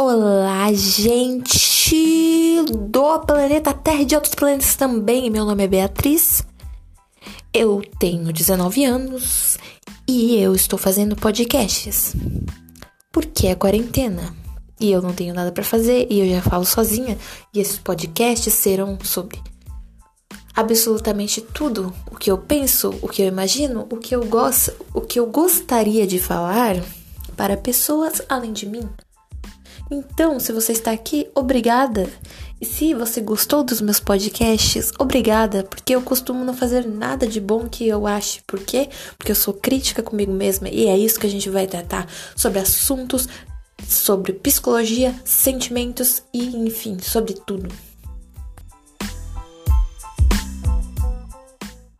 Olá, gente do planeta Terra e de outros planetas também. Meu nome é Beatriz. Eu tenho 19 anos e eu estou fazendo podcasts. Porque é quarentena e eu não tenho nada para fazer e eu já falo sozinha e esses podcasts serão sobre absolutamente tudo o que eu penso, o que eu imagino, o que eu gosto, o que eu gostaria de falar para pessoas além de mim. Então, se você está aqui, obrigada. E se você gostou dos meus podcasts, obrigada, porque eu costumo não fazer nada de bom que eu ache. Por quê? Porque eu sou crítica comigo mesma e é isso que a gente vai tratar sobre assuntos sobre psicologia, sentimentos e, enfim, sobre tudo.